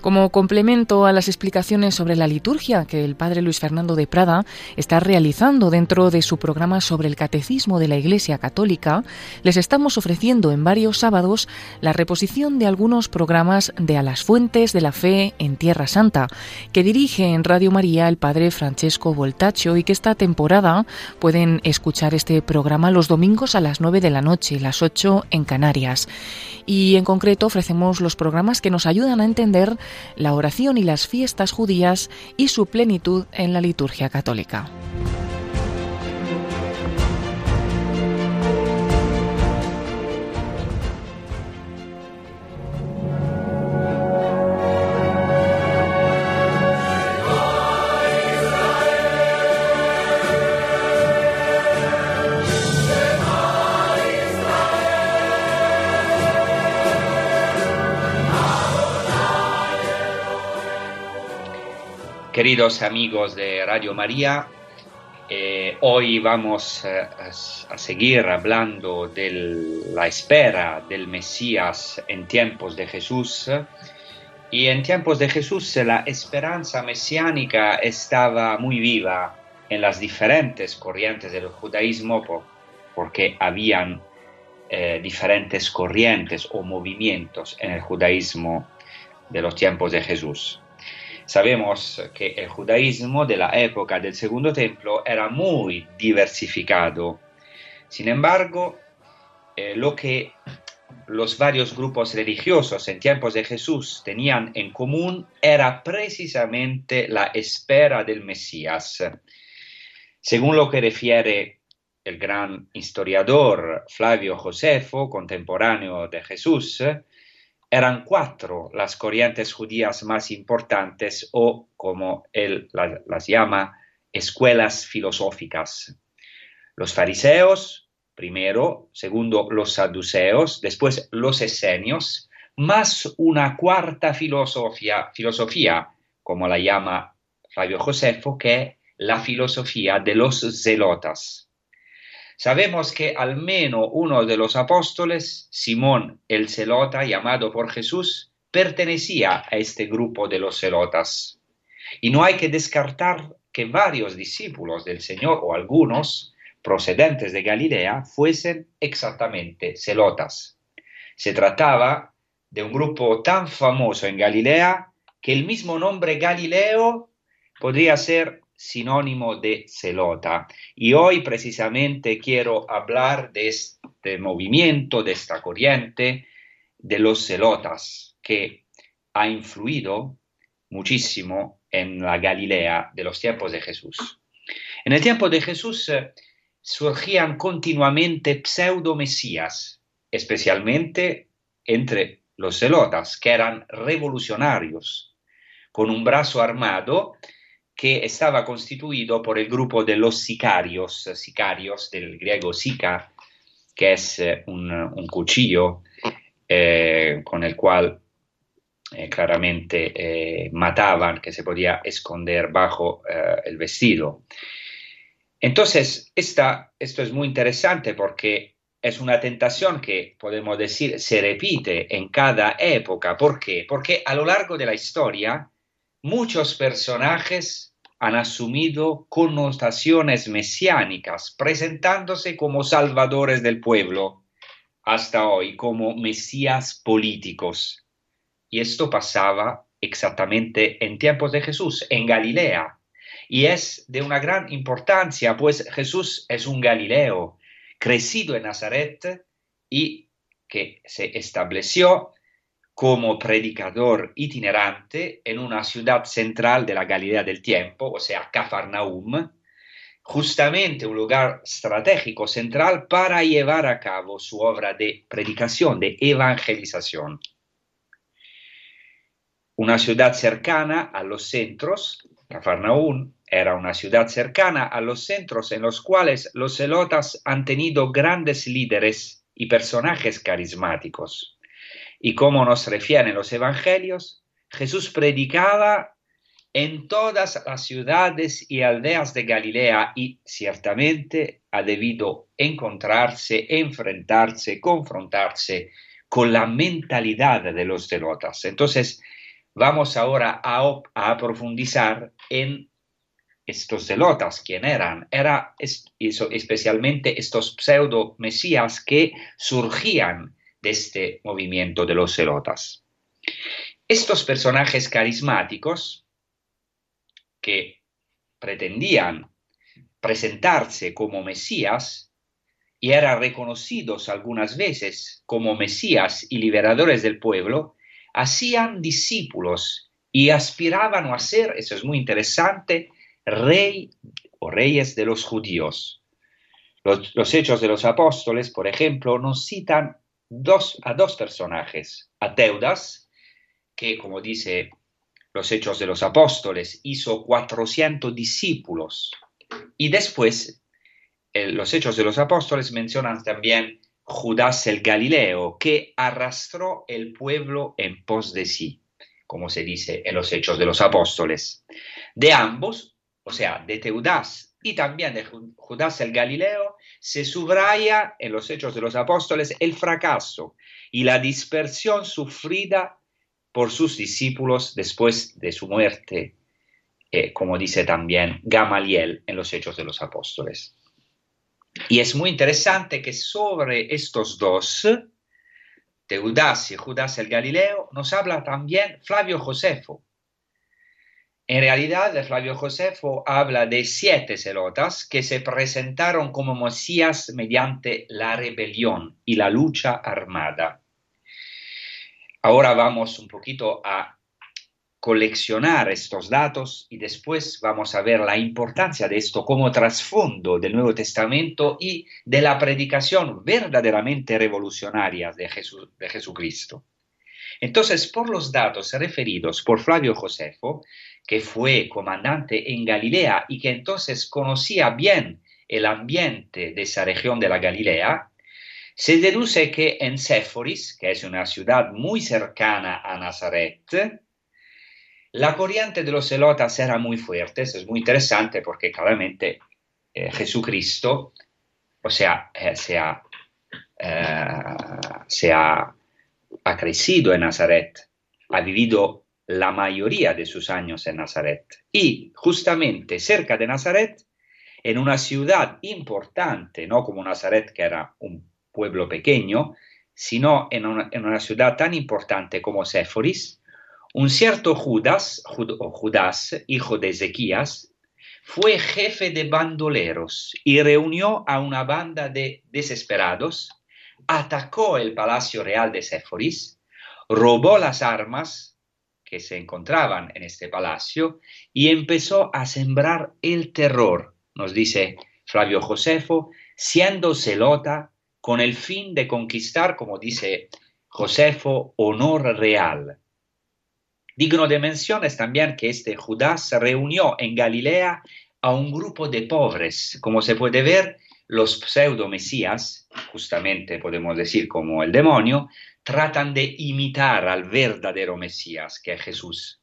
Como complemento a las explicaciones sobre la liturgia que el padre Luis Fernando de Prada está realizando dentro de su programa sobre el catecismo de la Iglesia Católica, les estamos ofreciendo en varios sábados la reposición de algunos programas de A las Fuentes de la Fe en Tierra Santa, que dirige en Radio María el padre Francesco Voltacho y que esta temporada pueden escuchar este programa los domingos a las 9 de la noche, las 8 en Canarias. Y en concreto ofrecemos los programas que nos ayudan a entender la oración y las fiestas judías y su plenitud en la liturgia católica. Queridos amigos de Radio María, eh, hoy vamos eh, a seguir hablando de la espera del Mesías en tiempos de Jesús. Y en tiempos de Jesús la esperanza mesiánica estaba muy viva en las diferentes corrientes del judaísmo porque habían eh, diferentes corrientes o movimientos en el judaísmo de los tiempos de Jesús. Sabemos que el judaísmo de la época del Segundo Templo era muy diversificado. Sin embargo, eh, lo que los varios grupos religiosos en tiempos de Jesús tenían en común era precisamente la espera del Mesías. Según lo que refiere el gran historiador Flavio Josefo, contemporáneo de Jesús, eran cuatro las corrientes judías más importantes o, como él las, llama, escuelas filosóficas. Los fariseos, primero, segundo los saduceos, después los esenios, más una cuarta filosofía, filosofía, como la llama Flavio Josefo, que es la filosofía de los zelotas. Sabemos que al menos uno de los apóstoles, Simón el celota, llamado por Jesús, pertenecía a este grupo de los celotas. Y no hay que descartar que varios discípulos del Señor o algunos procedentes de Galilea fuesen exactamente celotas. Se trataba de un grupo tan famoso en Galilea que el mismo nombre Galileo podría ser sinónimo de celota. Y hoy precisamente quiero hablar de este movimiento, de esta corriente de los celotas, que ha influido muchísimo en la Galilea de los tiempos de Jesús. En el tiempo de Jesús eh, surgían continuamente pseudo-mesías, especialmente entre los celotas, que eran revolucionarios, con un brazo armado que estaba constituido por el grupo de los sicarios, sicarios del griego sica, que es eh, un, cuchillo eh, con el cual eh, claramente mataban, que se podía esconder bajo el vestido. Entonces, esta, esto es muy interesante porque es una tentación que podemos decir se repite en cada época. ¿Por qué? Porque a lo largo de la historia muchos personajes han asumido connotaciones mesiánicas, presentándose como salvadores del pueblo, hasta hoy como mesías políticos. Y esto pasaba exactamente en tiempos de Jesús, en Galilea. Y es de una gran importancia, pues Jesús es un Galileo, crecido en Nazaret y que se estableció como predicador itinerante en una ciudad central de la Galilea del tiempo, o sea, Cafarnaum, justamente un lugar estratégico central para llevar a cabo su obra de predicación, de evangelización. Una ciudad cercana a los centros, Cafarnaum era una ciudad cercana a los centros en los cuales los celotas han tenido grandes líderes y personajes carismáticos. Y como nos refieren los evangelios, Jesús predicaba en todas las ciudades y aldeas de Galilea y ciertamente ha debido encontrarse, enfrentarse, confrontarse con la mentalidad de los celotas. Entonces, vamos ahora a, profundizar en estos celotas, quién eran. Era especialmente estos pseudo mesías que surgían de este movimiento de los celotas. Estos personajes carismáticos que pretendían presentarse como Mesías y eran reconocidos algunas veces como Mesías y liberadores del pueblo, hacían discípulos y aspiraban a ser, eso es muy interesante, rey o reyes de los judíos. Los, hechos de los apóstoles, por ejemplo, nos citan dos, a dos personajes, a Teudas, que como dice los hechos de los apóstoles, hizo 400 discípulos. Y después, los hechos de los apóstoles mencionan también Judas el Galileo, que arrastró el pueblo en pos de sí, como se dice en los hechos de los apóstoles. De ambos, o sea, de Teudas y también de Judas el Galileo, se subraya en los hechos de los apóstoles el fracaso y la dispersión sufrida por sus discípulos después de su muerte, eh, como dice también Gamaliel en los Hechos de los Apóstoles. Y es muy interesante que sobre estos dos, Teudas y Judas el Galileo, nos habla también Flavio Josefo. En realidad, Flavio Josefo habla de siete celotas que se presentaron como Mesías mediante la rebelión y la lucha armada. Ahora vamos un poquito a coleccionar estos datos y después vamos a ver la importancia de esto como trasfondo del Nuevo Testamento y de la predicación verdaderamente revolucionaria de, de Jesucristo. Entonces, por los datos referidos por Flavio Josefo, que fue comandante en Galilea y que entonces conocía bien el ambiente de esa región de la Galilea, se deduce que en Séforis, que es una ciudad muy cercana a Nazaret, la corriente de los celotas era muy fuerte. Es muy interesante porque claramente eh, Jesucristo, o sea, eh, se, ha, eh, ha, ha crecido en Nazaret, ha vivido la mayoría de sus años en Nazaret. Y justamente cerca de Nazaret, en una ciudad importante, no como Nazaret, que era un pueblo pequeño, sino en una, ciudad tan importante como Séforis, un cierto Judas, Judas, hijo de Ezequías, fue jefe de bandoleros y reunió a una banda de desesperados, atacó el palacio real de Séforis, robó las armas que se encontraban en este palacio y empezó a sembrar el terror, nos dice Flavio Josefo, siendo celota con el fin de conquistar, como dice Josefo, honor real. Digno de mención es también que este Judas reunió en Galilea a un grupo de pobres. Como se puede ver, los pseudo mesías, justamente podemos decir como el demonio, tratan de imitar al verdadero Mesías, que es Jesús.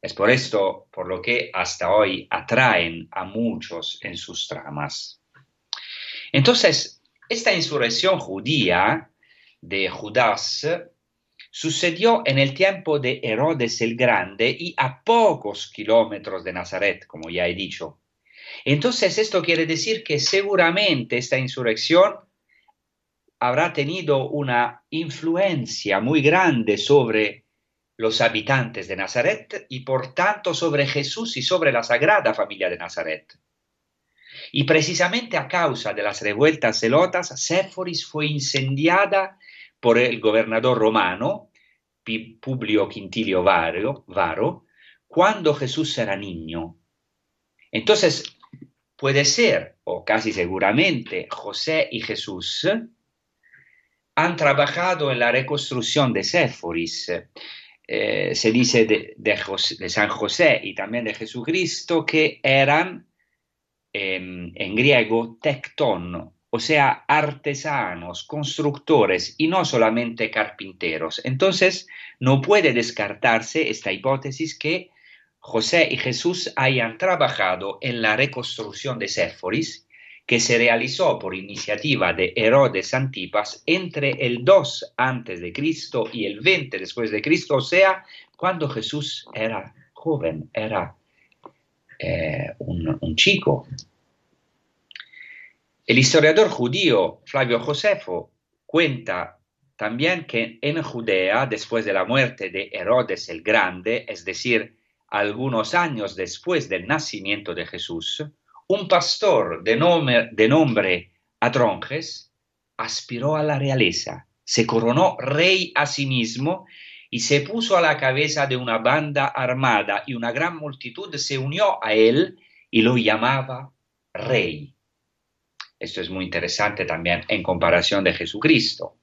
Es por esto por lo que hasta hoy atraen a muchos en sus tramas. Entonces, esta insurrección judía de Judas sucedió en el tiempo de Herodes el Grande y a pocos kilómetros de Nazaret, como ya he dicho. Entonces esto quiere decir que seguramente esta insurrección habrá tenido una influencia muy grande sobre los habitantes de Nazaret y por tanto sobre Jesús y sobre la sagrada familia de Nazaret. Y precisamente a causa de las revueltas celotas, Séforis fue incendiada por el gobernador romano, Publio Quintilio Varo, Varo, cuando Jesús era niño. Entonces, puede ser, o casi seguramente, José y Jesús han trabajado en la reconstrucción de Séforis. Eh, se dice de, San José y también de Jesucristo que eran en, griego tecton, o sea, artesanos, constructores y no solamente carpinteros. Entonces, no puede descartarse esta hipótesis que José y Jesús hayan trabajado en la reconstrucción de Séforis, que se realizó por iniciativa de Herodes Antipas entre el 2 antes de Cristo y el 20 después de Cristo, o sea, cuando Jesús era joven, era eh, un, un chico. El historiador judío Flavio Josefo cuenta también que en Judea, después de la muerte de Herodes el Grande, es decir, algunos años después del nacimiento de Jesús, un pastor de nombre, de nombre aspiró a la realeza, se coronó rey a sí mismo y se puso a la cabeza de una banda armada y una gran multitud se unió a él y lo llamaba rey. Esto es muy interesante también en comparación de Jesucristo.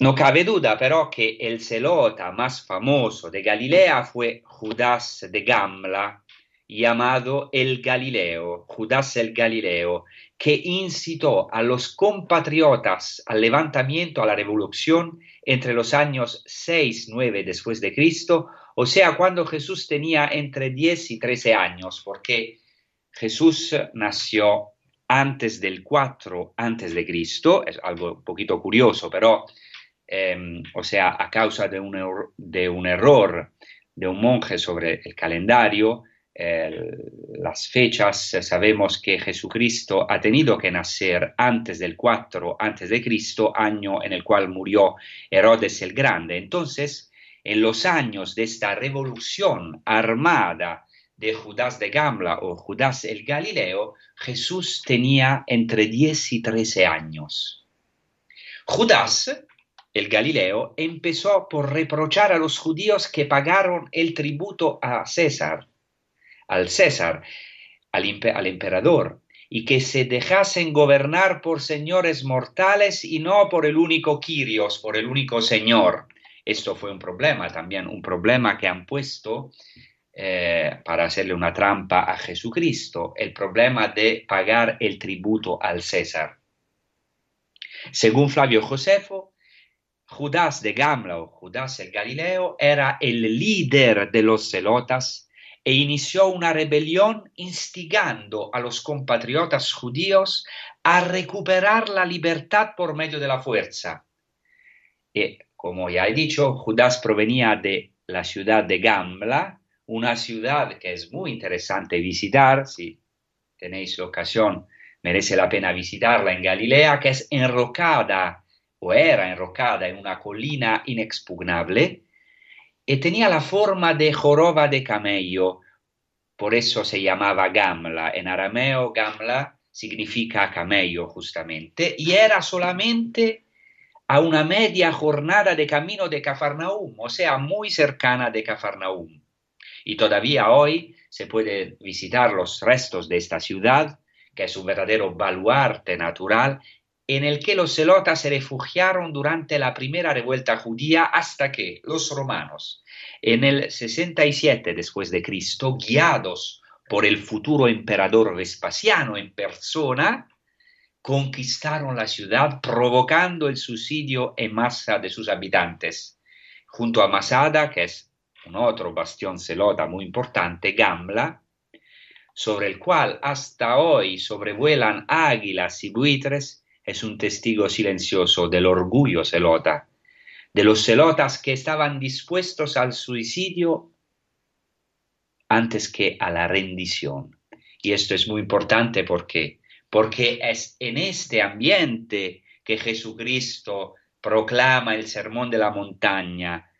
No cabe duda pero que el celota más famoso de Galilea fue Judas de Gamla, llamado el Galileo, Judas el Galileo, que incitó a los compatriotas al levantamiento, a la revolución entre los años 6-9 después de Cristo, o sea, cuando Jesús tenía entre 10 y 13 años, porque Jesús nació antes del 4 antes de Cristo, es algo un poquito curioso, pero Em, o sea, a causa de un, error de un monje sobre el calendario, las fechas, sabemos que Jesucristo ha tenido que nacer antes del 4 antes de Cristo, año en el cual murió Herodes el Grande. Entonces, en los años de esta revolución armada de Judas de Gamla o Judas el Galileo, Jesús tenía entre 10 y 13 años. Judas el Galileo, empezó por reprochar a los judíos que pagaron el tributo a César, al César, al, emperador, y que se dejasen gobernar por señores mortales y no por el único Quirios, por el único Señor. Esto fue un problema también, un problema que han puesto eh, para hacerle una trampa a Jesucristo, el problema de pagar el tributo al César. Según Flavio Josefo, Judas de Gamla o Judas el Galileo era el líder de los celotas e inició una rebelión instigando a los compatriotas judíos a recuperar la libertad por medio de la fuerza. Y, como ya he dicho, Judas provenía de la ciudad de Gamla, una ciudad que es muy interesante visitar, si tenéis ocasión, merece la pena visitarla en Galilea, que es enrocada o era enrocada en una colina inexpugnable y tenía la forma de joroba de camello, por eso se llamaba Gamla. En arameo Gamla significa camello justamente, y era solamente a una media jornada de camino de Cafarnaum, o sea, muy cercana de Cafarnaum. Y todavía hoy se puede visitar los restos de esta ciudad, que es un verdadero baluarte natural en el que los celotas se refugiaron durante la primera revuelta judía hasta que los romanos, en el 67 después de Cristo, guiados por el futuro emperador Vespasiano en persona, conquistaron la ciudad provocando el suicidio en masa de sus habitantes. Junto a Masada, que es un otro bastión celota muy importante, Gamla, sobre el cual hasta hoy sobrevuelan águilas y buitres, es un testigo silencioso del orgullo celota, de los celotas que estaban dispuestos al suicidio antes que a la rendición. Y esto es muy importante porque porque es en este ambiente que Jesucristo proclama el sermón de la montaña,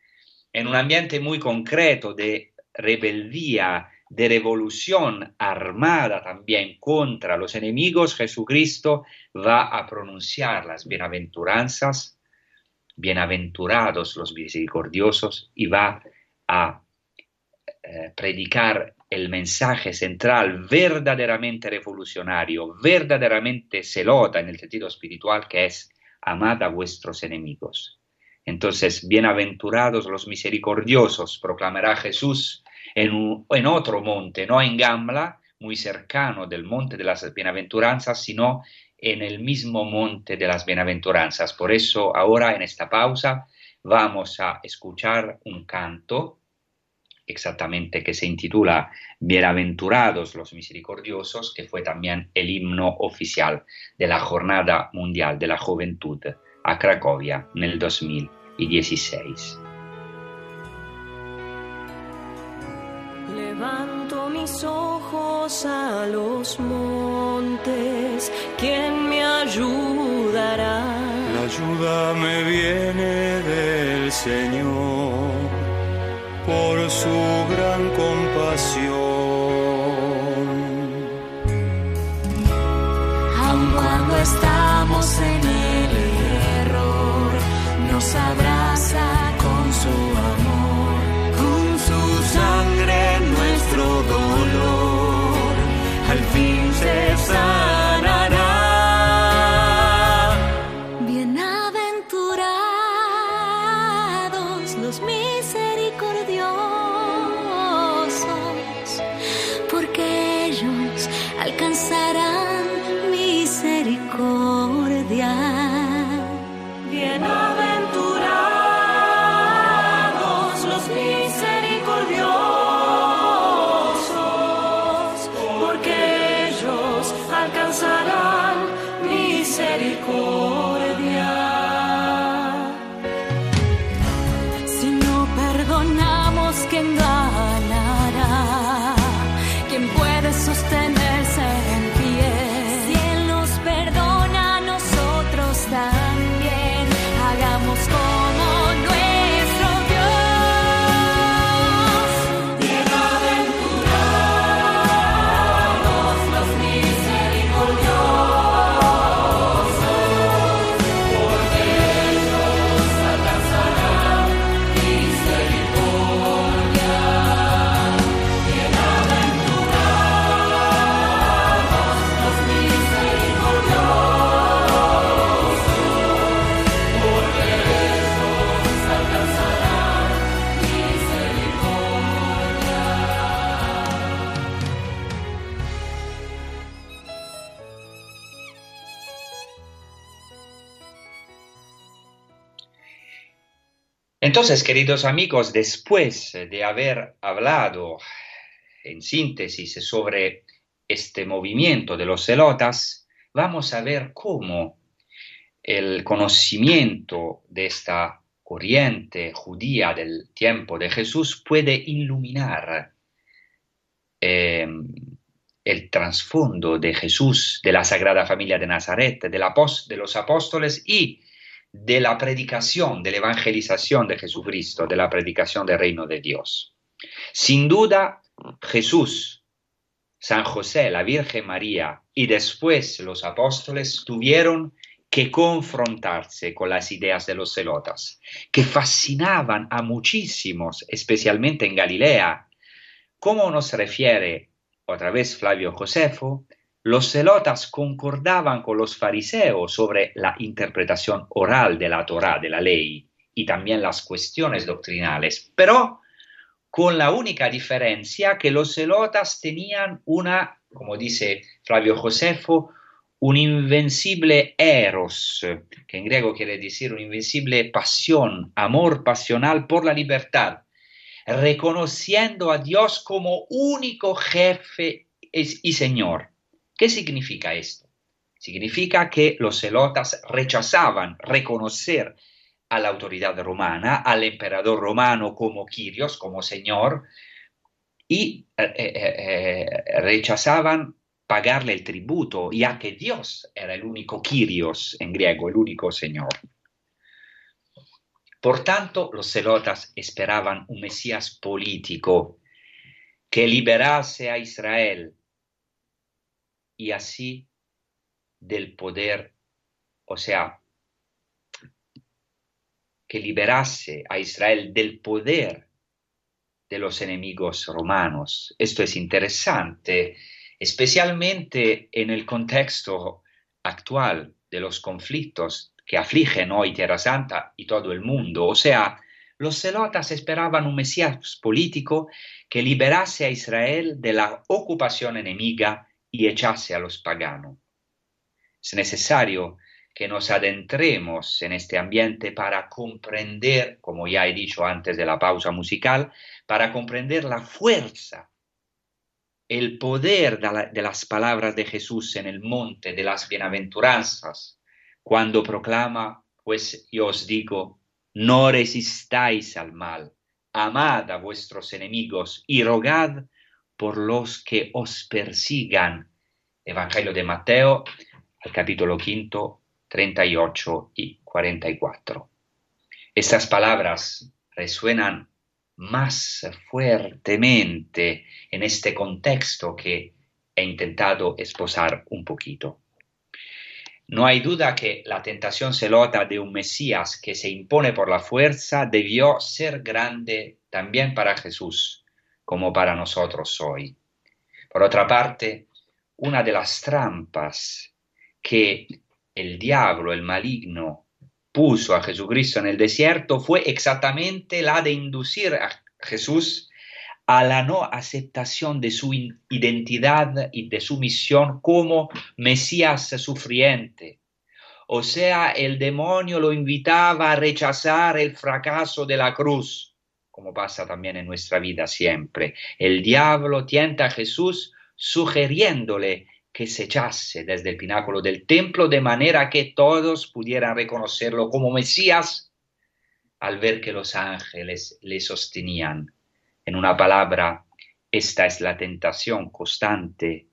en un ambiente muy concreto de rebeldía, de revolución armada también contra los enemigos, Jesucristo va a pronunciar las bienaventuranzas, bienaventurados los misericordiosos, y va a eh, predicar el mensaje central verdaderamente revolucionario, verdaderamente celota en el sentido espiritual, que es amad a vuestros enemigos. Entonces, bienaventurados los misericordiosos, proclamará Jesús en, otro monte, no en Gamla, muy cercano del monte de las bienaventuranzas, sino en el mismo monte de las bienaventuranzas. Por eso ahora en esta pausa vamos a escuchar un canto exactamente que se intitula Bienaventurados los Misericordiosos, que fue también el himno oficial de la Jornada Mundial de la Juventud a Cracovia en el 2016. Levanto mis ojos a los montes, ¿quién me ayudará? La ayuda me viene del Señor por su gran compasión. Aun cuando estamos en Entonces, queridos amigos, después de haber hablado en síntesis sobre este movimiento de los celotas, vamos a ver cómo el conocimiento de esta corriente judía del tiempo de Jesús puede iluminar eh, el trasfondo de Jesús, de la Sagrada Familia de Nazaret, de, la de los apóstoles y de la predicación, de la evangelización de Jesucristo, de la predicación del reino de Dios. Sin duda, Jesús, San José, la Virgen María y después los apóstoles tuvieron que confrontarse con las ideas de los celotas, que fascinaban a muchísimos, especialmente en Galilea. Como nos refiere otra vez Flavio Josefo, los celotas concordaban con los fariseos sobre la interpretación oral de la Torá, de la ley, y también las cuestiones doctrinales, pero con la única diferencia que los celotas tenían una, como dice Flavio Josefo, un invencible eros, que en griego quiere decir una invencible pasión, amor pasional por la libertad, reconociendo a Dios como único jefe y Señor. ¿Qué significa esto? Significa que los celotas rechazaban reconocer a la autoridad romana, al emperador romano como Kyrios, como Señor, y eh, eh, eh, rechazaban pagarle el tributo, ya que Dios era el único Kyrios en griego, el único Señor. Por tanto, los celotas esperaban un Mesías político que liberase a Israel y así del poder, o sea, que liberase a Israel del poder de los enemigos romanos. Esto es interesante, especialmente en el contexto actual de los conflictos que afligen hoy Tierra Santa y todo el mundo. O sea, los celotas esperaban un Mesías político que liberase a Israel de la ocupación enemiga y echase a los paganos. Es necesario que nos adentremos en este ambiente para comprender, como ya he dicho antes de la pausa musical, para comprender la fuerza, el poder de, la- de las palabras de Jesús en el monte de las bienaventuranzas, cuando proclama, pues yo os digo, no resistáis al mal, amad a vuestros enemigos y rogad por los que os persigan. Evangelio de Mateo, al capítulo quinto, 38 y 44. Estas palabras resuenan más fuertemente en este contexto que he intentado esposar un poquito. No hay duda que la tentación celota de un Mesías que se impone por la fuerza debió ser grande también para Jesús, como para nosotros hoy. Por otra parte, una de las trampas que el diablo, el maligno, puso a Jesucristo en el desierto fue exactamente la de inducir a Jesús a la no aceptación de su identidad y de su misión como Mesías sufriente. O sea, el demonio lo invitaba a rechazar el fracaso de la cruz, como pasa también en nuestra vida siempre. El diablo tienta a Jesús sugiriéndole que se echase desde el pináculo del templo de manera que todos pudieran reconocerlo como Mesías al ver que los ángeles le sostenían. En una palabra, esta es la tentación constante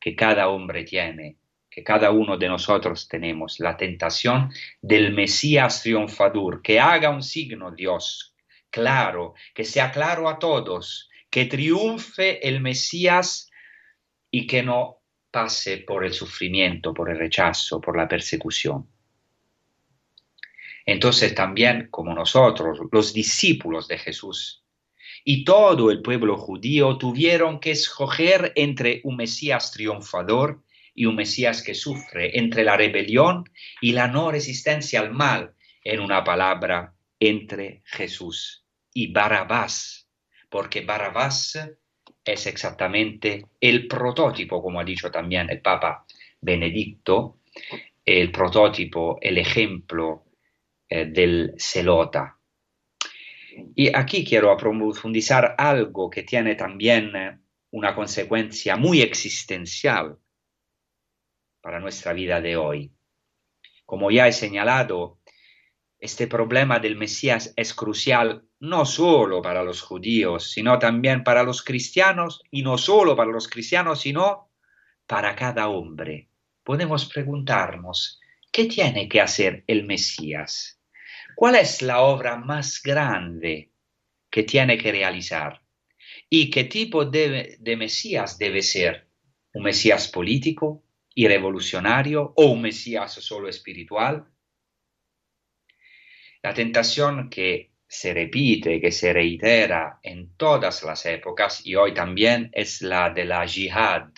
que cada hombre tiene, que cada uno de nosotros tenemos, la tentación del Mesías triunfador, que haga un signo Dios claro, que sea claro a todos, que triunfe el Mesías y que no pase por el sufrimiento, por el rechazo, por la persecución. Entonces también como nosotros, los discípulos de Jesús y todo el pueblo judío tuvieron que escoger entre un Mesías triunfador y un Mesías que sufre, entre la rebelión y la no resistencia al mal, en una palabra, entre Jesús y Barabás, porque Barabás es exactamente el prototipo, como ha dicho también el Papa Benedicto, el prototipo, el ejemplo eh, del celota. Y aquí quiero profundizar algo que tiene también una consecuencia muy existencial para nuestra vida de hoy. Como ya he señalado, este problema del Mesías es crucial no solo para los judíos, sino también para los cristianos, y no solo para los cristianos, sino para cada hombre. Podemos preguntarnos, ¿qué tiene que hacer el Mesías? ¿Cuál es la obra más grande que tiene que realizar? ¿Y qué tipo de, de Mesías debe ser? ¿Un Mesías político y revolucionario o un Mesías solo espiritual? La tentación que se repite, que se reitera en todas las épocas y hoy también es la de la jihad,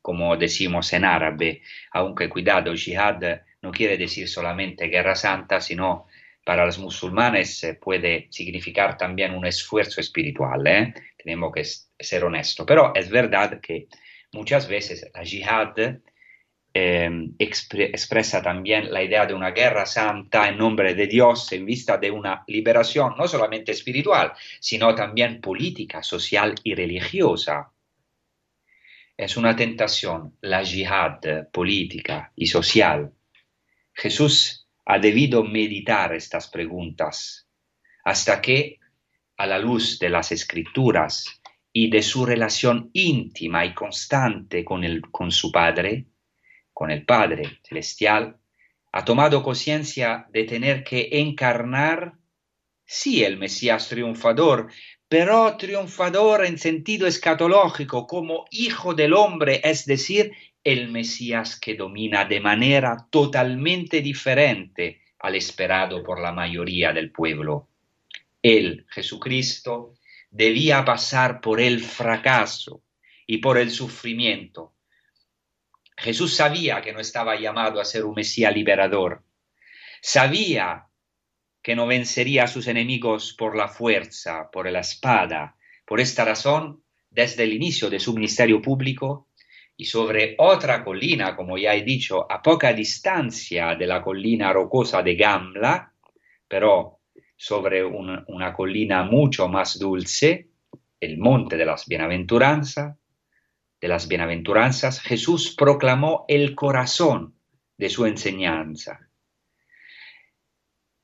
como decimos en árabe, aunque cuidado, jihad no quiere decir solamente guerra santa, sino para los musulmanes puede significar también un esfuerzo espiritual, ¿eh? tenemos que ser honestos, pero es verdad que muchas veces la jihad expre expresa también la idea de una guerra santa en nombre de Dios en vista de una liberación no solamente espiritual, sino también política, social y religiosa. Es una tentación, la jihad política y social. Jesús ha debido meditar estas preguntas hasta que, a la luz de las escrituras y de su relación íntima y constante con, el, con su Padre, con el Padre Celestial, ha tomado conciencia de tener que encarnar, sí, el Mesías triunfador, pero triunfador en sentido escatológico, como hijo del hombre, es decir, el Mesías que domina de manera totalmente diferente al esperado por la mayoría del pueblo. Él, Jesucristo, debía pasar por el fracaso y por el sufrimiento. Jesús sabía que no estaba llamado a ser un Mesías liberador. Sabía que no vencería a sus enemigos por la fuerza, por la espada. Por esta razón, desde el inicio de su ministerio público, y sobre otra colina, como ya he dicho, a poca distancia de la colina rocosa de Gamla, pero sobre un- una colina mucho más dulce, el monte de las bienaventuranzas, de las bienaventuranzas, Jesús proclamó el corazón de su enseñanza.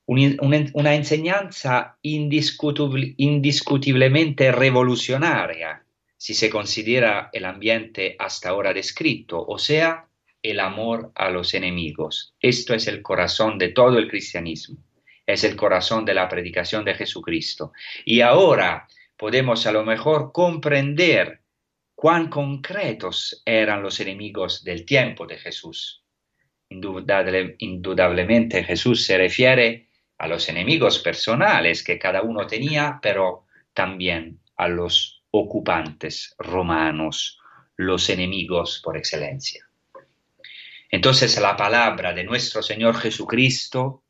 Un- Una, enseñanza indiscutible- indiscutiblemente revolucionaria si se considera el ambiente hasta ahora descrito, o sea, el amor a los enemigos. Esto es el corazón de todo el cristianismo, es el corazón de la predicación de Jesucristo. Y ahora podemos a lo mejor comprender cuán concretos eran los enemigos del tiempo de Jesús. Indudable- indudablemente Jesús se refiere a los enemigos personales que cada uno tenía, pero también a los ocupantes romanos, los enemigos por excelencia. Entonces la palabra de nuestro Señor Jesucristo,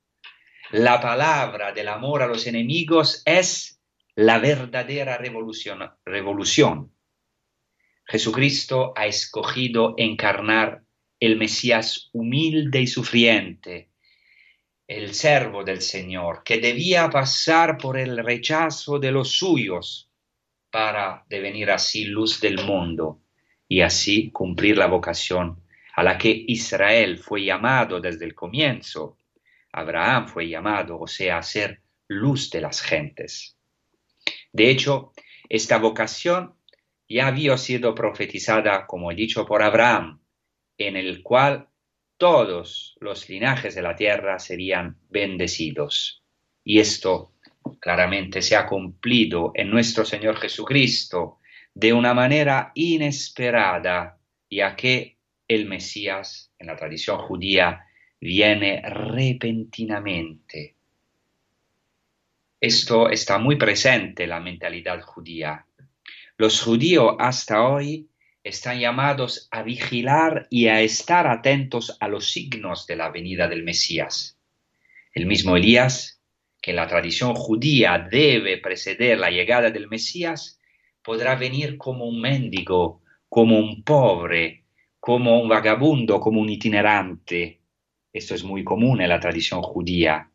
la palabra del amor a los enemigos es la verdadera revolución. revolución. Jesucristo ha escogido encarnar el Mesías humilde y sufriente, el servo del Señor, que debía pasar por el rechazo de los suyos para devenir así luz del mundo y así cumplir la vocación a la que Israel fue llamado desde el comienzo. Abraham fue llamado, o sea, a ser luz de las gentes. De hecho, esta vocación ya había sido profetizada, como dicho, por Abraham, en el cual todos los linajes de la tierra serían bendecidos. Y esto claramente se ha cumplido en nuestro Señor Jesucristo de una manera inesperada, ya que el Mesías, en la tradición judía, viene repentinamente. Esto está muy presente en la mentalidad judía. Los judíos hasta hoy están llamados a vigilar y a estar atentos a los signos de la venida del Mesías. El mismo Elías, que en la tradición judía debe preceder la llegada del Mesías, podrá venir como un mendigo, como un pobre, como un vagabundo, como un itinerante. Esto es muy común en la tradición judía.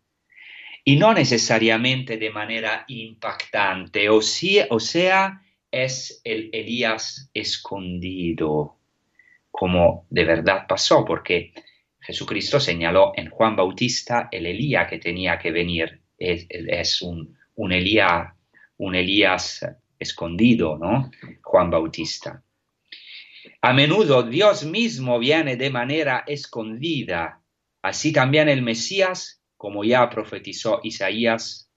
Y no necesariamente de manera impactante, o, o sea, es el Elías escondido, como de verdad pasó, porque Jesucristo señaló en Juan Bautista el Elías que tenía que venir. Es, un, un, Elías, un Elías escondido, ¿no? Juan Bautista. A menudo Dios mismo viene de manera escondida. Así también el Mesías, como ya profetizó Isaías,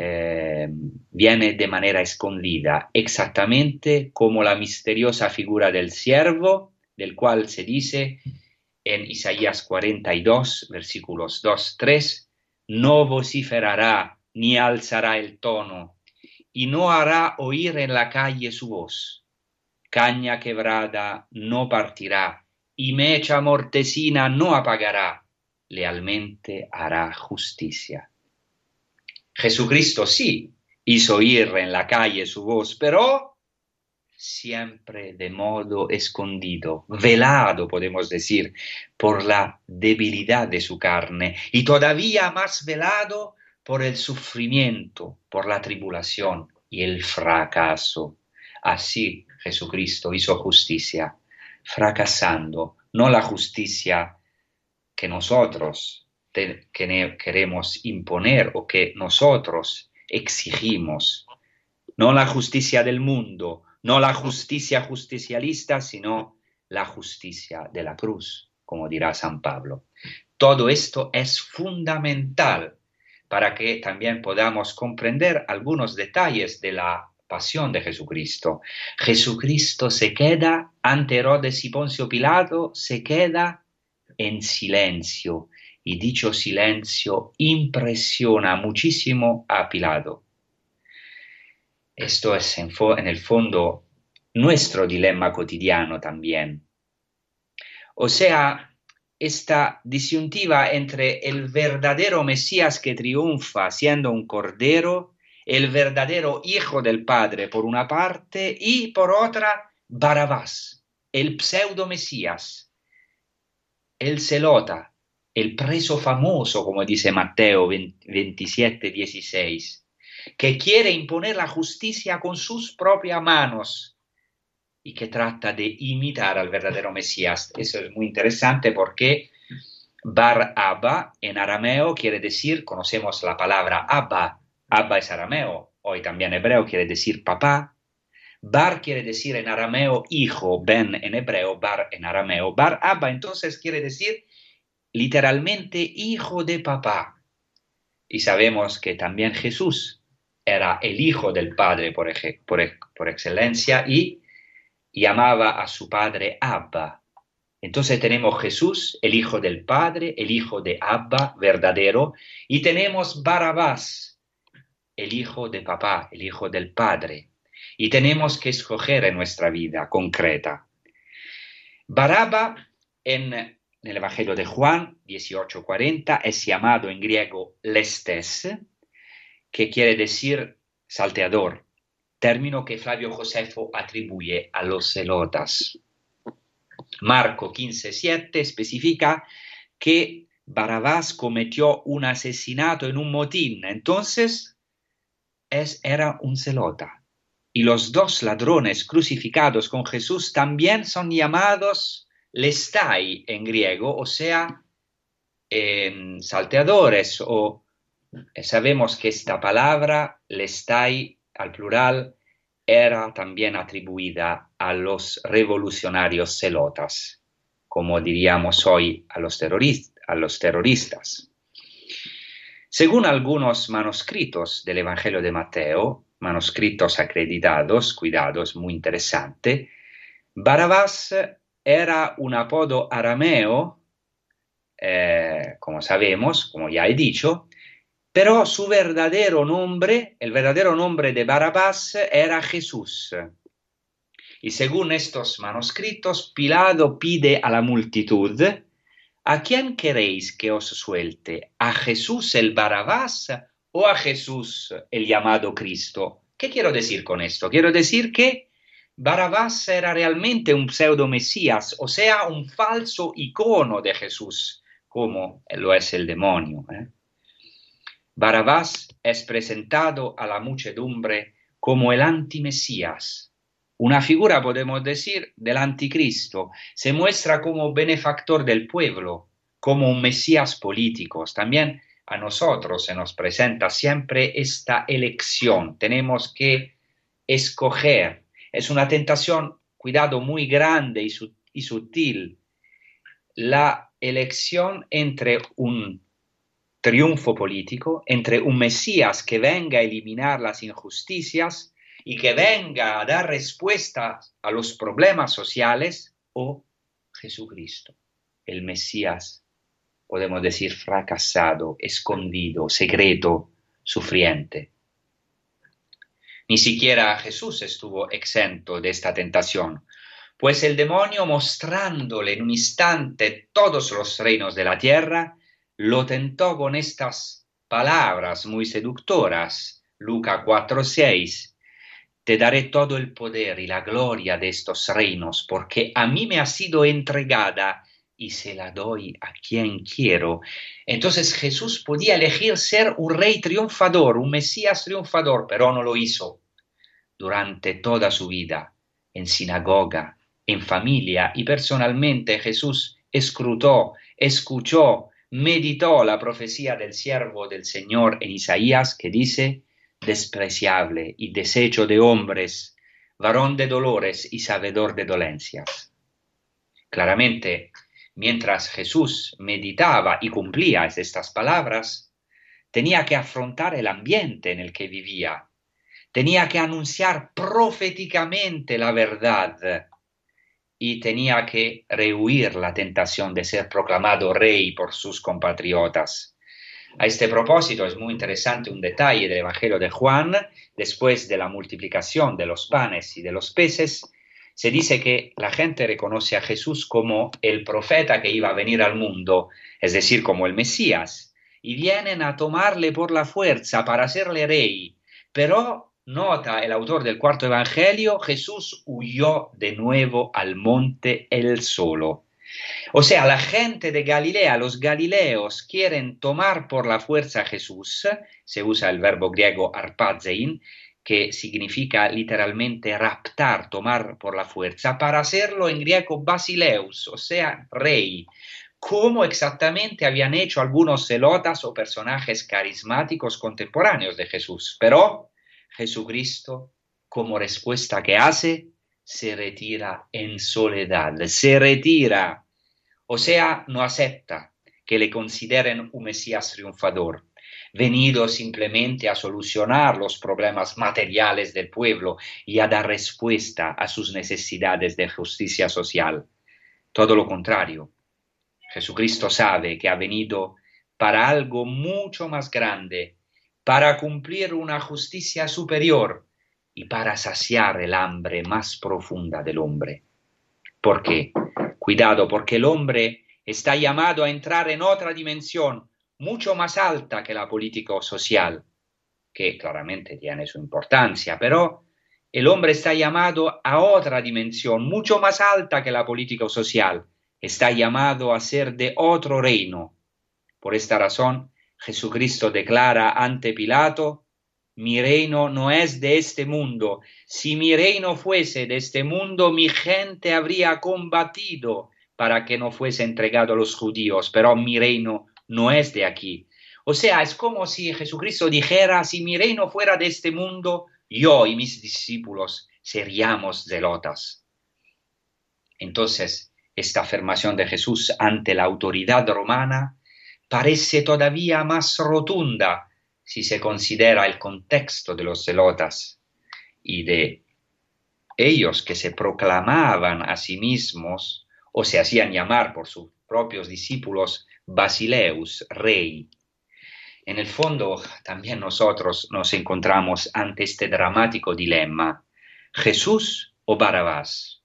eh, viene de manera escondida, exactamente como la misteriosa figura del siervo, del cual se dice en Isaías 42, versículos 2, 3, no vociferará ni alzará el tono, y no hará oír en la calle su voz. Caña quebrada no partirá, y mecha mortecina no apagará, lealmente hará justicia. Jesucristo sí hizo oír en la calle su voz, pero siempre de modo escondido, velado, podemos decir, por la debilidad de su carne y todavía más velado por el sufrimiento, por la tribulación y el fracaso. Así Jesucristo hizo justicia, fracasando, no la justicia que nosotros que queremos imponer o que nosotros exigimos, no la justicia del mundo, no la justicia justicialista, sino la justicia de la cruz, como dirá San Pablo. Todo esto es fundamental para que también podamos comprender algunos detalles de la pasión de Jesucristo. Jesucristo se queda ante Herodes y Poncio Pilato, se queda en silencio y dicho silencio impresiona muchísimo a Pilato. Esto es en, en, el fondo nuestro dilema cotidiano también. O sea, esta disyuntiva entre el verdadero Mesías que triunfa siendo un cordero, el verdadero Hijo del Padre por una parte y por otra Barabás, el pseudo Mesías, el celota, el preso famoso, como dice Mateo 27, 16, que quiere imponer la justicia con sus propias manos y que trata de imitar al verdadero Mesías. Eso es muy interesante porque Bar Abba en arameo quiere decir, conocemos la palabra Abba, Abba es arameo, hoy también hebreo quiere decir papá. Bar quiere decir en arameo hijo, Ben en hebreo, Bar en arameo. Bar Abba entonces quiere decir literalmente hijo de papá. Y sabemos que también Jesús era el hijo del Padre por, por, por excelencia y llamaba a su Padre Abba. Entonces tenemos Jesús, el Hijo del Padre, el Hijo de Abba, verdadero, y tenemos Barabás, el Hijo de Papá, el Hijo del Padre. Y tenemos que escoger en nuestra vida concreta. Baraba en, el Evangelio de Juan 18:40 es llamado en griego lestes, que quiere decir salteador, término que Flavio Josefo atribuye a los celotas. Marco 15:7 especifica que Barabás cometió un asesinato en un motín, entonces es, era un celota. Y los dos ladrones crucificados con Jesús también son llamados lestai en griego, o sea, eh, salteadores, o eh, sabemos que esta palabra, lestai al plural, era también atribuida a los revolucionarios celotas, como diríamos hoy a los, a los terroristas. Según algunos manuscritos del Evangelio de Mateo, manuscritos acreditados, cuidados, muy interesante, Barabás era un apodo arameo, eh, como sabemos, como ya he dicho, pero su verdadero nombre, el verdadero nombre de Barabás era Jesús. Y según estos manuscritos, Pilato pide a la multitud, ¿a quién queréis que os suelte? ¿A Jesús el Barabás o a Jesús el llamado Cristo? ¿Qué quiero decir con esto? Quiero decir que Barabás era realmente un pseudo Mesías, o sea, un falso icono de Jesús, como lo es el demonio. ¿eh? Barabás es presentado a la muchedumbre como el antimesías, una figura, podemos decir, del anticristo. Se muestra como benefactor del pueblo, como un mesías político. También a nosotros se nos presenta siempre esta elección. Tenemos que escoger. Es una tentación, cuidado, muy grande y, sutil. La elección entre un triunfo político, entre un Mesías que venga a eliminar las injusticias y que venga a dar respuesta a los problemas sociales, o Jesucristo, el Mesías, podemos decir, fracasado, escondido, secreto, sufriente. Ni siquiera Jesús estuvo exento de esta tentación, pues el demonio mostrándole en un instante todos los reinos de la tierra, lo tentó con estas palabras muy seductoras. Luca 4:6. Te daré todo el poder y la gloria de estos reinos, porque a mí me ha sido entregada y se la doy a quien quiero. Entonces Jesús podía elegir ser un rey triunfador, un Mesías triunfador, pero no lo hizo. Durante toda su vida, en sinagoga, en familia y personalmente, Jesús escrutó, escuchó, meditó la profecía del siervo del Señor en Isaías que dice, despreciable y desecho de hombres, varón de dolores y sabedor de dolencias. Claramente, mientras Jesús meditaba y cumplía estas palabras, tenía que afrontar el ambiente en el que vivía, tenía que anunciar proféticamente la verdad y tenía que rehuir la tentación de ser proclamado rey por sus compatriotas. A este propósito es muy interesante un detalle del Evangelio de Juan, después de la multiplicación de los panes y de los peces, se dice que la gente reconoce a Jesús como el profeta que iba a venir al mundo, es decir, como el Mesías, y vienen a tomarle por la fuerza para hacerle rey, pero nota el autor del cuarto evangelio, Jesús huyó de nuevo al monte él solo. O sea, la gente de Galilea, los galileos, quieren tomar por la fuerza a Jesús, se usa el verbo griego arpazein, que significa literalmente raptar, tomar por la fuerza, para hacerlo en griego basileus, o sea, rey, como exactamente habían hecho algunos celotas o personajes carismáticos contemporáneos de Jesús. Pero Jesucristo, como respuesta que hace, se retira en soledad, se retira, o sea, no acepta que le consideren un Mesías triunfador, venido simplemente a solucionar los problemas materiales del pueblo y a dar respuesta a sus necesidades de justicia social. Todo lo contrario, Jesucristo sabe que ha venido para algo mucho más grande, para cumplir una justicia superior y para saciar el hambre más profunda del hombre. ¿Por qué? Cuidado, porque el hombre está llamado a entrar en otra dimensión mucho más alta que la política social, que claramente tiene su importancia, pero el hombre está llamado a otra dimensión mucho más alta que la política social, está llamado a ser de otro reino. Por esta razón, Jesucristo declara ante Pilato, mi reino no es de este mundo. Si mi reino fuese de este mundo, mi gente habría combatido para que no fuese entregado a los judíos, pero mi reino no es de aquí. O sea, es como si Jesucristo dijera, si mi reino fuera de este mundo, yo y mis discípulos seríamos zelotas. Entonces, esta afirmación de Jesús ante la autoridad romana parece todavía más rotunda si se considera el contexto de los celotas y de ellos que se proclamaban a sí mismos o se hacían llamar por sus propios discípulos Basileus, rey. En el fondo, también nosotros nos encontramos ante este dramático dilema, Jesús o Barabás.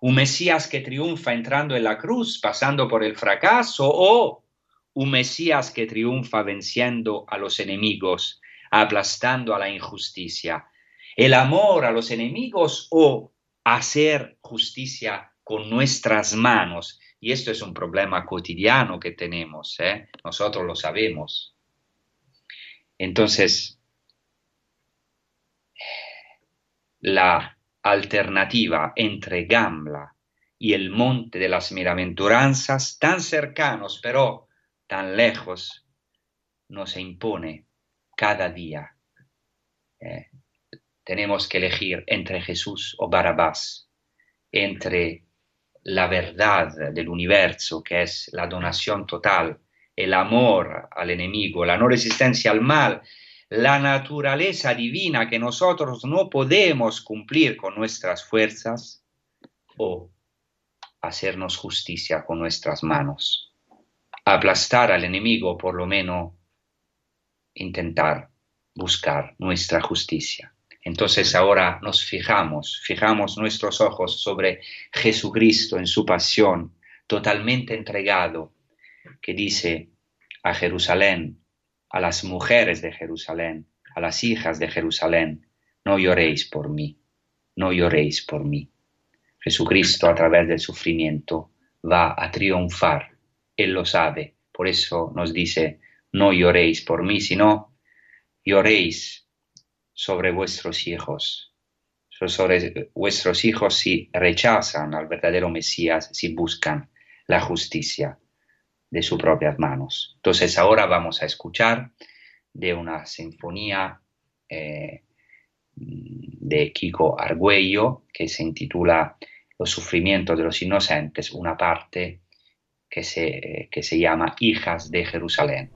Un Mesías que triunfa entrando en la cruz, pasando por el fracaso, o un Mesías que triunfa venciendo a los enemigos, aplastando a la injusticia. El amor a los enemigos o hacer justicia con nuestras manos. Y esto es un problema cotidiano que tenemos, ¿eh? nosotros lo sabemos. Entonces, la alternativa entre Gamla y el monte de las bienaventuranzas, tan cercanos pero tan lejos, nos impone cada día. Eh, tenemos que elegir entre Jesús o Barabás, entre la verdad del universo, que es la donación total, el amor al enemigo, la no resistencia al mal, la naturaleza divina que nosotros no podemos cumplir con nuestras fuerzas o hacernos justicia con nuestras manos. Aplastar al enemigo, por lo menos intentar buscar nuestra justicia. Entonces ahora nos fijamos, fijamos nuestros ojos sobre Jesucristo en su pasión, totalmente entregado, que dice a Jerusalén, a las mujeres de Jerusalén, a las hijas de Jerusalén, no lloréis por mí, no lloréis por mí. Jesucristo a través del sufrimiento va a triunfar, Él lo sabe, por eso nos dice, no lloréis por mí, sino lloréis sobre vuestros hijos, sobre vuestros hijos si rechazan al verdadero Mesías, si buscan la justicia de sus propias manos. Entonces ahora vamos a escuchar de una sinfonía eh, de Kiko Argüello que se intitula Los sufrimientos de los inocentes, una parte que se, que se llama Hijas de Jerusalén.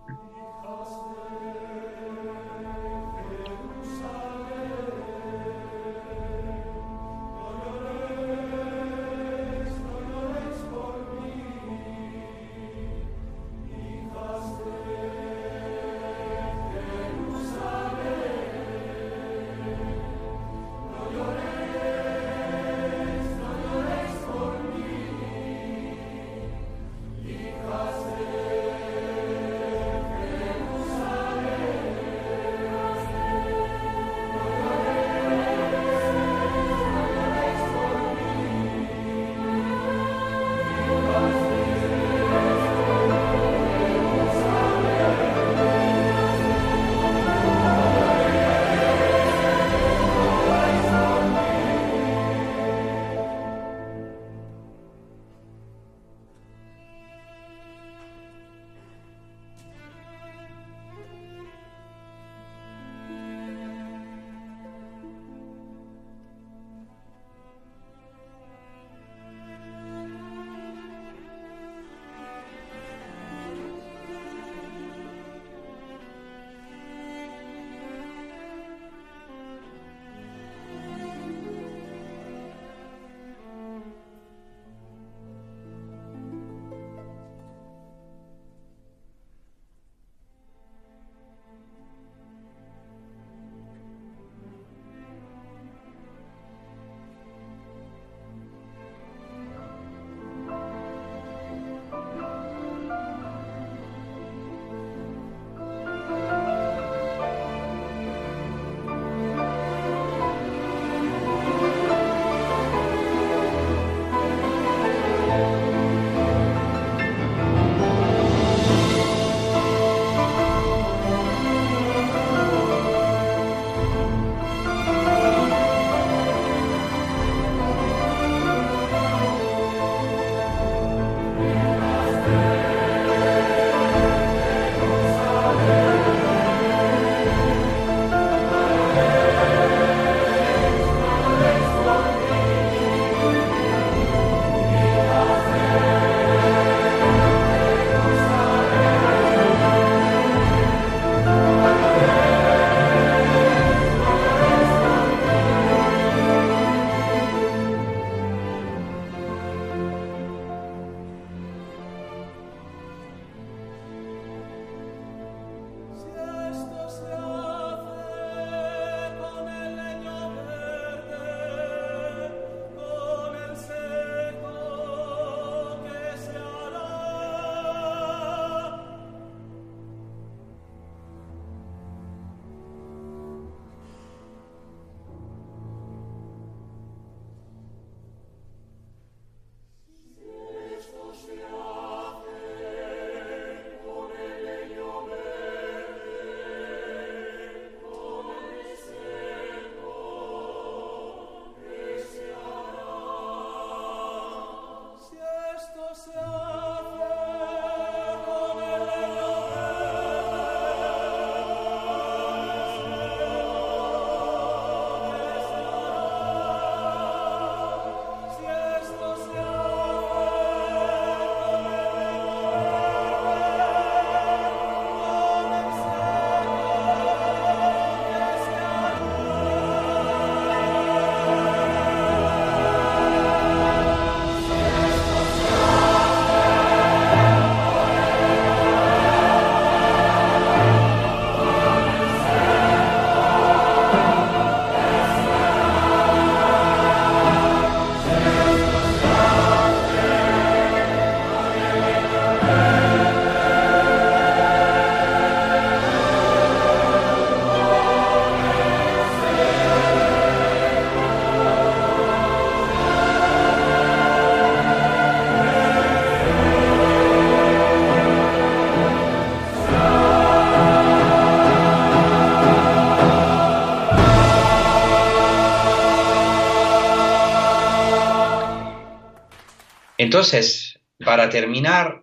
Entonces, para terminar,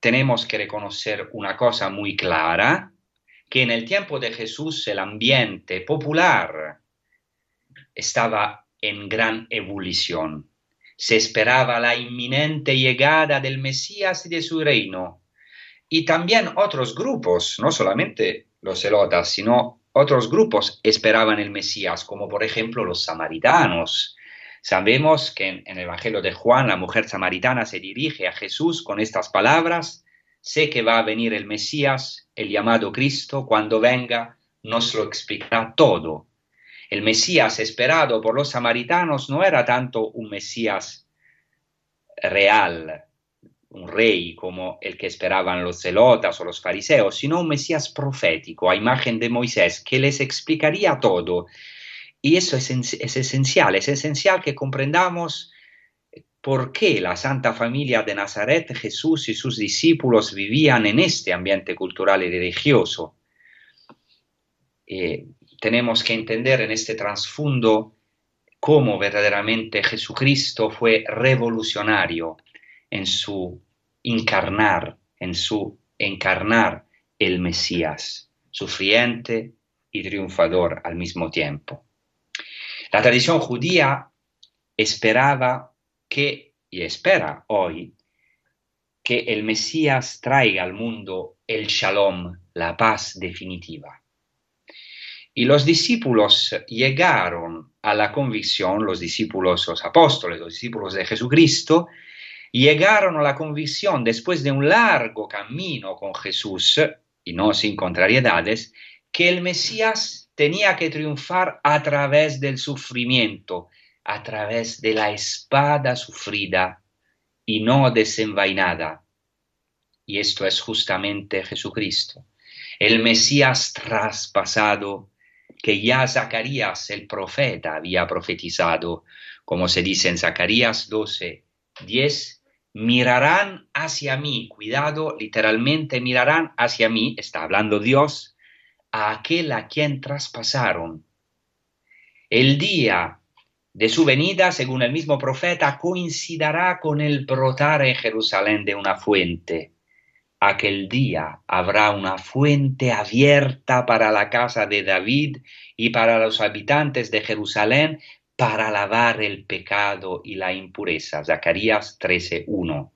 tenemos que reconocer una cosa muy clara, que en el tiempo de Jesús el ambiente popular estaba en gran ebullición. Se esperaba la inminente llegada del Mesías y de su reino. Y también otros grupos, no solamente los celotas, sino otros grupos esperaban el Mesías, como por ejemplo los samaritanos. Sabemos que en, el Evangelio de Juan la mujer samaritana se dirige a Jesús con estas palabras, sé que va a venir el Mesías, el llamado Cristo, cuando venga nos lo explicará todo. El Mesías esperado por los samaritanos no era tanto un Mesías real, un rey como el que esperaban los celotas o los fariseos, sino un Mesías profético a imagen de Moisés que les explicaría todo. Y eso es, es esencial, es esencial que comprendamos por qué la Santa Familia de Nazaret, Jesús y sus discípulos vivían en este ambiente cultural y religioso. Eh, tenemos que entender en este trasfondo cómo verdaderamente Jesucristo fue revolucionario en su encarnar, en su encarnar el Mesías, sufriente y triunfador al mismo tiempo. La tradición judía esperaba que, y espera hoy, que el Mesías traiga al mundo el shalom, la paz definitiva. Y los discípulos llegaron a la convicción, los discípulos, los apóstoles, los discípulos de Jesucristo, llegaron a la convicción después de un largo camino con Jesús, y no sin contrariedades, que el Mesías tenía que triunfar a través del sufrimiento, a través de la espada sufrida y no desenvainada. Y esto es justamente Jesucristo, el Mesías traspasado que ya Zacarías el profeta había profetizado, como se dice en Zacarías 12, 10, mirarán hacia mí, cuidado, literalmente mirarán hacia mí, está hablando Dios, a aquel a quien traspasaron. El día de su venida, según el mismo profeta, coincidirá con el brotar en Jerusalén de una fuente. Aquel día habrá una fuente abierta para la casa de David y para los habitantes de Jerusalén para lavar el pecado y la impureza. Zacarías 13.1.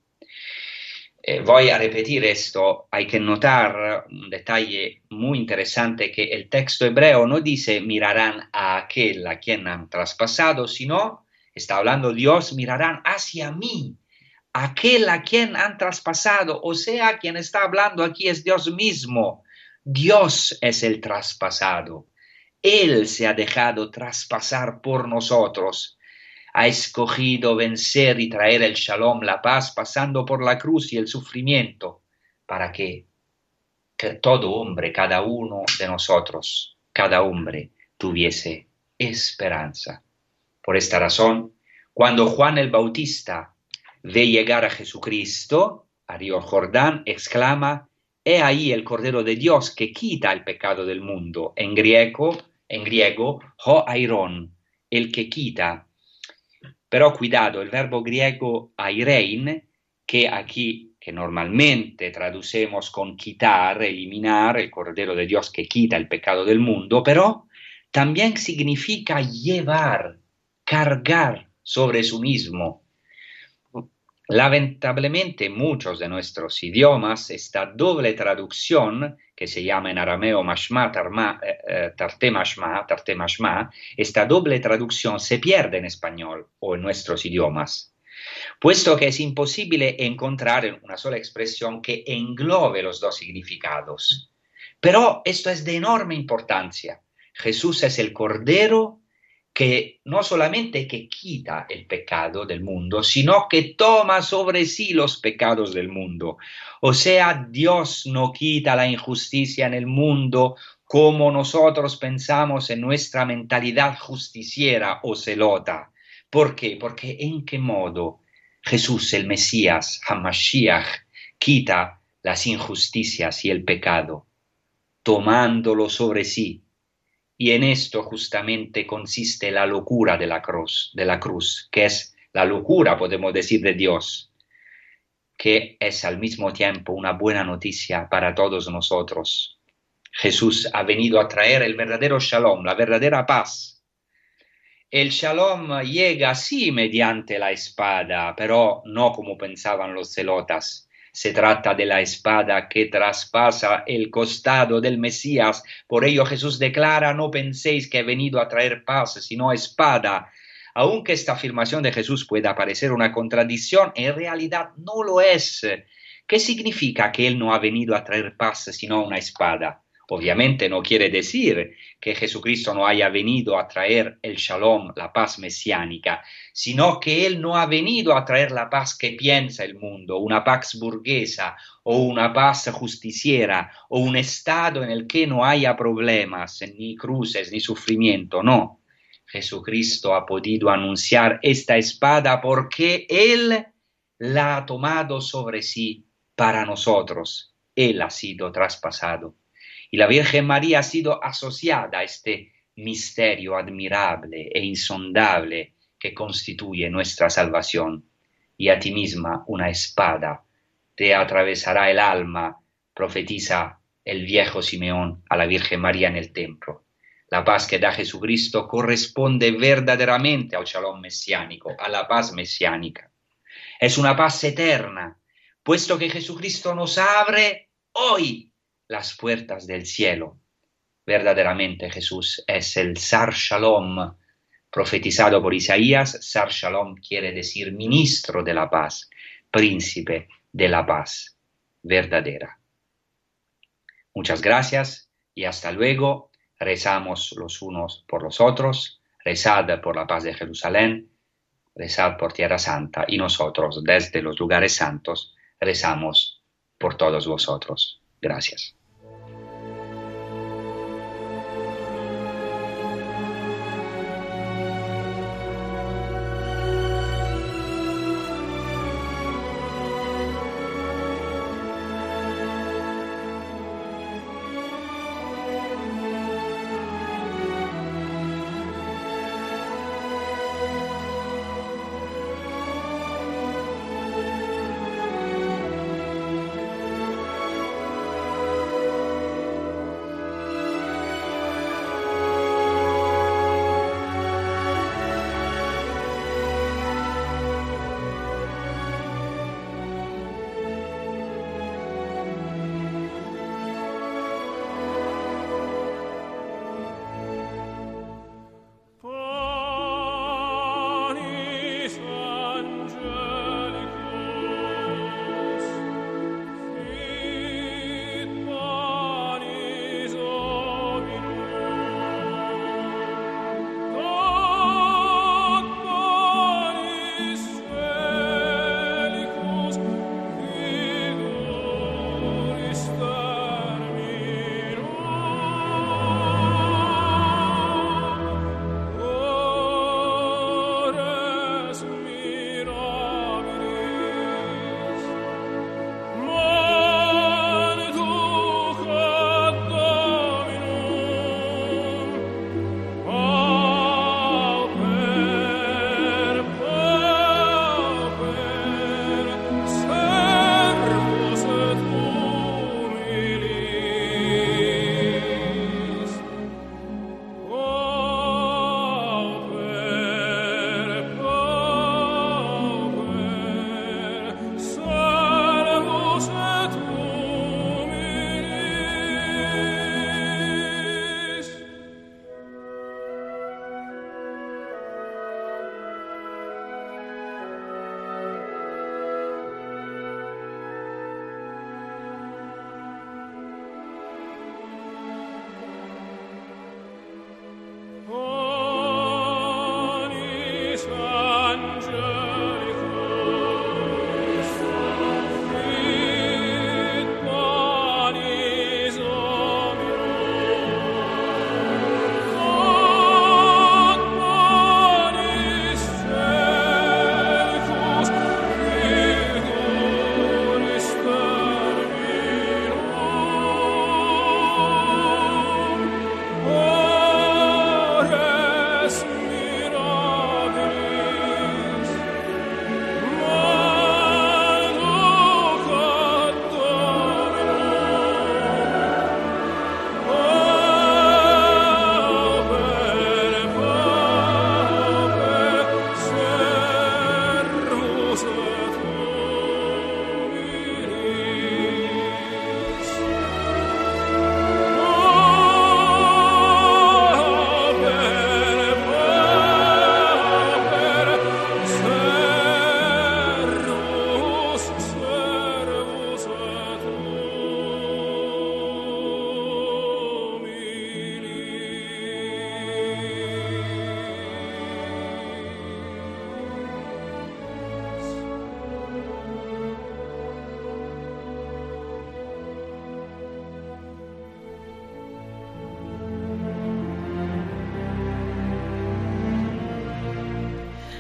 Eh, voy a repetir esto. Hay que notar un detalle muy interesante que el texto hebreo no dice mirarán a aquel a quien han traspasado, sino está hablando Dios, mirarán hacia mí aquel a quien han traspasado, o sea, quien está hablando aquí es Dios mismo. Dios es el traspasado. Él se ha dejado traspasar por nosotros. Ha escogido vencer y traer el shalom, la paz, pasando por la cruz y el sufrimiento, para que, que todo hombre, cada uno de nosotros, cada hombre, tuviese esperanza. Por esta razón, cuando Juan el Bautista ve llegar a Jesucristo, a Río Jordán, exclama, He ahí el Cordero de Dios que quita el pecado del mundo. En griego, en griego, ho airon, el que quita. Pero cuidado, el verbo griego airein, que aquí, que normalmente traducemos con quitar, eliminar, el Cordero de Dios que quita el pecado del mundo, pero también significa llevar, cargar sobre su mismo. Lamentablemente, muchos de nuestros idiomas, esta doble traducción, que se llama en arameo mashma, tarma, eh, eh, tarte mashma, tarte mashma, esta doble traducción se pierde en español o en nuestros idiomas, puesto que es imposible encontrar una sola expresión que englobe los dos significados. Pero esto es de enorme importancia. Jesús es el Cordero que no solamente que quita el pecado del mundo, sino que toma sobre sí los pecados del mundo. O sea, Dios no quita la injusticia en el mundo como nosotros pensamos en nuestra mentalidad justiciera o celota. ¿Por qué? Porque en qué modo Jesús, el Mesías, Hamashiach, quita las injusticias y el pecado, tomándolo sobre sí y en esto justamente consiste la locura de la cruz, de la cruz, que es la locura, podemos decir, de Dios, que es al mismo tiempo una buena noticia para todos nosotros. Jesús ha venido a traer el verdadero shalom, la verdadera paz. El shalom llega sí mediante la espada, pero no como pensaban los celotas. Se trata de la espada que traspasa el costado del Mesías. Por ello Jesús declara, no penséis que he venido a traer paz, sino espada. Aunque esta afirmación de Jesús pueda parecer una contradicción, en realidad no lo es. ¿Qué significa que Él no ha venido a traer paz, sino una espada? Obviamente no quiere decir que Jesucristo no haya venido a traer el shalom, la paz mesiánica, sino que Él no ha venido a traer la paz que piensa el mundo, una paz burguesa o una paz justiciera o un estado en el que no haya problemas, ni cruces, ni sufrimiento, no. Jesucristo ha podido anunciar esta espada porque Él la ha tomado sobre sí para nosotros. Él ha sido traspasado y la Virgen María ha sido asociada a este misterio admirable e insondable que constituye nuestra salvación. Y a ti misma una espada te atravesará el alma, profetiza el viejo Simeón a la Virgen María en el templo. La paz que da Jesucristo corresponde verdaderamente al shalom mesiánico, a la paz mesiánica. Es una paz eterna, puesto que Jesucristo nos abre hoy las puertas del cielo. Verdaderamente Jesús es el Sar Shalom, profetizado por Isaías. Sar Shalom quiere decir ministro de la paz, príncipe de la paz verdadera. Muchas gracias y hasta luego. Rezamos los unos por los otros. Rezad por la paz de Jerusalén. Rezad por Tierra Santa y nosotros desde los lugares santos rezamos por todos vosotros. Gracias.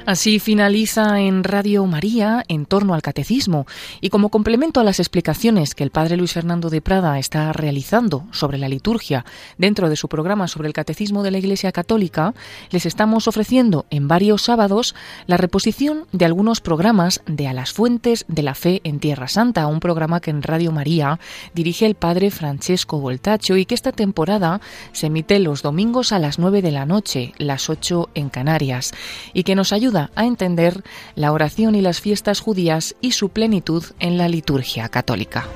Así finaliza en Radio María en torno al catecismo. Y como complemento a las explicaciones que el padre Luis Fernando de Prada está realizando sobre la liturgia dentro de su programa sobre el catecismo de la Iglesia Católica, les estamos ofreciendo en varios sábados la reposición de algunos programas de A las Fuentes de la Fe en Tierra Santa, un programa que en Radio María dirige el padre Francesco Voltacho y que esta temporada se emite los domingos a las 9 de la noche, las 8 en Canarias, y que nos a entender la oración y las fiestas judías y su plenitud en la liturgia católica.